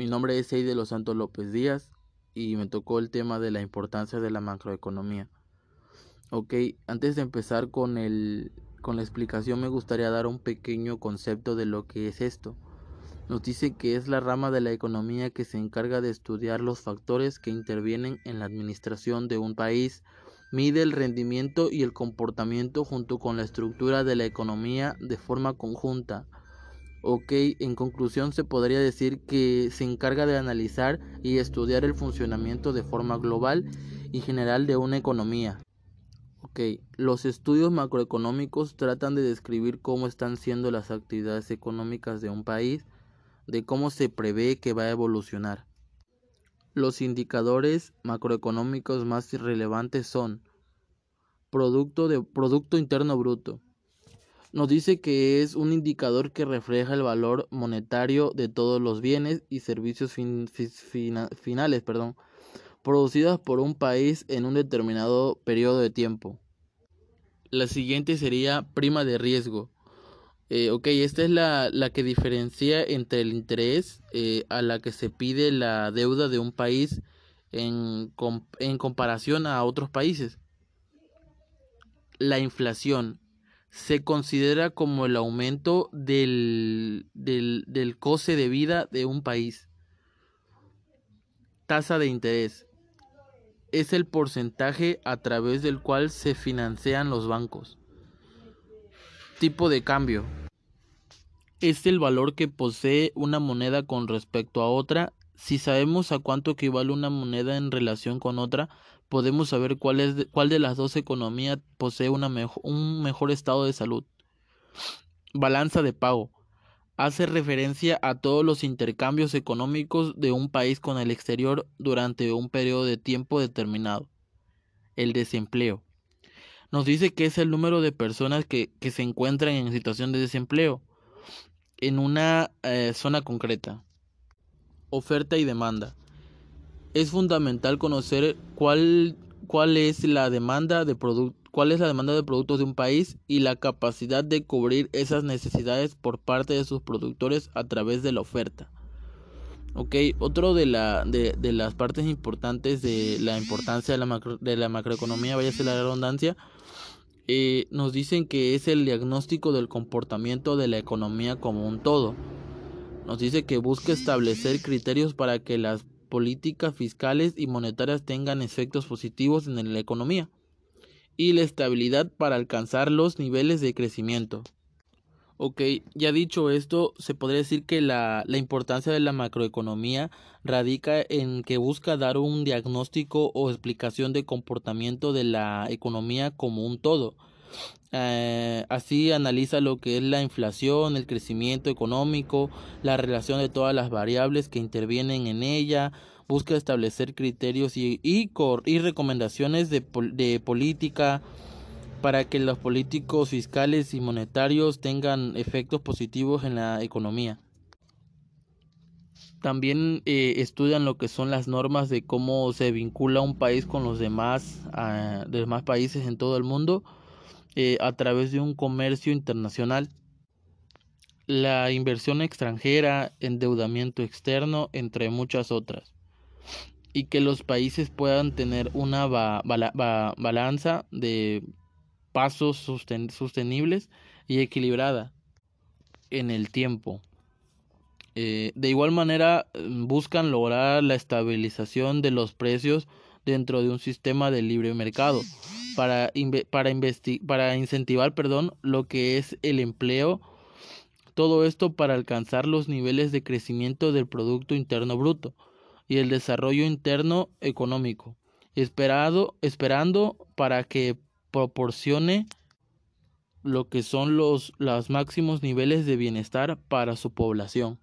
Mi nombre es Eide Los Santos López Díaz y me tocó el tema de la importancia de la macroeconomía. Ok, antes de empezar con, el, con la explicación me gustaría dar un pequeño concepto de lo que es esto. Nos dice que es la rama de la economía que se encarga de estudiar los factores que intervienen en la administración de un país, mide el rendimiento y el comportamiento junto con la estructura de la economía de forma conjunta. Ok, en conclusión se podría decir que se encarga de analizar y estudiar el funcionamiento de forma global y general de una economía. Ok, los estudios macroeconómicos tratan de describir cómo están siendo las actividades económicas de un país, de cómo se prevé que va a evolucionar. Los indicadores macroeconómicos más relevantes son producto de producto interno bruto. Nos dice que es un indicador que refleja el valor monetario de todos los bienes y servicios finales, producidos por un país en un determinado periodo de tiempo. La siguiente sería prima de riesgo. Eh, ok, esta es la, la, que diferencia entre el interés eh, a la que se pide la deuda de un país en, en comparación a otros países. La inflación se considera como el aumento del, del, del coste de vida de un país. Tasa de interés es el porcentaje a través del cual se financian los bancos. Tipo de cambio. Es el valor que posee una moneda con respecto a otra. Si sabemos a cuánto equivale una moneda en relación con otra, podemos saber cuál, es de, cuál de las dos economías posee un mejor estado de salud. Balanza de pago. Hace referencia a todos los intercambios económicos de un país con el exterior durante un periodo de tiempo determinado. El desempleo nos dice que es el número de personas que, que se encuentran en situación de desempleo en una eh, zona concreta. Oferta y demanda. Es fundamental conocer cuál, cuál es la demanda de cuál es la demanda de productos de un país y la capacidad de cubrir esas necesidades por parte de sus productores a través de la oferta. Ok, otro de, la, de, de las partes importantes de la importancia de la, macro, de la macroeconomía, vaya a ser la redundancia, eh, nos dicen que es el diagnóstico del comportamiento de la economía como un todo. Nos dice que busca establecer criterios para que las políticas fiscales y monetarias tengan efectos positivos en la economía y la estabilidad para alcanzar los niveles de crecimiento. Ok, ya dicho esto, se podría decir que la, importancia de la macroeconomía radica en que busca dar un diagnóstico o explicación de comportamiento de la economía como un todo. Eh, así analiza lo que es la inflación, el crecimiento económico, la relación de todas las variables que intervienen en ella, busca establecer criterios y, y, recomendaciones de, política, para que los políticos fiscales y monetarios tengan efectos positivos en la economía. También eh, estudian lo que son las normas de cómo se vincula un país con los demás, uh, demás países en todo el mundo eh, a través de un comercio internacional. La inversión extranjera, endeudamiento externo, entre muchas otras. Y que los países puedan tener una ba ba ba balanza de pasos sostenibles y equilibrada en el tiempo. Eh, de igual manera, buscan lograr la estabilización de los precios dentro de un sistema de libre mercado para, para, para incentivar perdón, lo que es el empleo. Todo esto para alcanzar los niveles de crecimiento del Producto Interno Bruto y el desarrollo interno económico, esperado, esperando para que proporcione lo que son los, los máximos niveles de bienestar para su población.